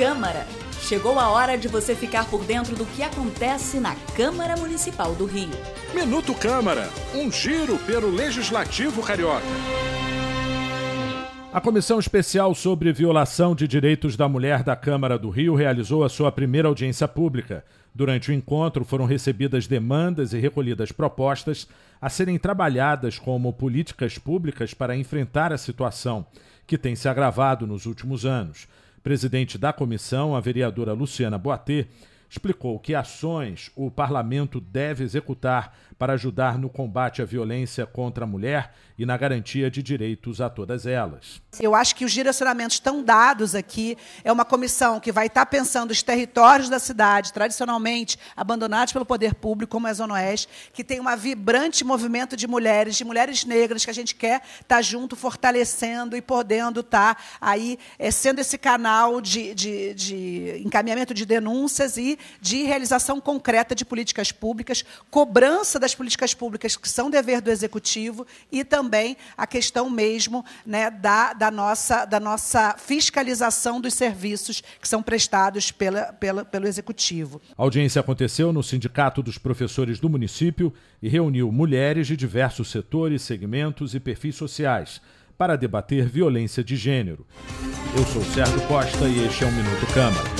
Câmara. Chegou a hora de você ficar por dentro do que acontece na Câmara Municipal do Rio. Minuto Câmara, um giro pelo Legislativo Carioca. A Comissão Especial sobre Violação de Direitos da Mulher da Câmara do Rio realizou a sua primeira audiência pública. Durante o encontro foram recebidas demandas e recolhidas propostas a serem trabalhadas como políticas públicas para enfrentar a situação, que tem se agravado nos últimos anos. Presidente da comissão, a vereadora Luciana Boatê, explicou que ações o parlamento deve executar para ajudar no combate à violência contra a mulher e na garantia de direitos a todas elas. Eu acho que os direcionamentos estão dados aqui. É uma comissão que vai estar pensando os territórios da cidade, tradicionalmente abandonados pelo poder público, como a Zona Oeste, que tem um vibrante movimento de mulheres, de mulheres negras, que a gente quer estar junto, fortalecendo e podendo estar aí, é, sendo esse canal de, de, de encaminhamento de denúncias e de realização concreta de políticas públicas, cobrança das políticas públicas que são dever do executivo e também a questão mesmo né, da, da, nossa, da nossa fiscalização dos serviços que são prestados pela, pela, pelo executivo. A audiência aconteceu no Sindicato dos Professores do município e reuniu mulheres de diversos setores, segmentos e perfis sociais para debater violência de gênero. Eu sou Sérgio Costa e este é o Minuto Câmara.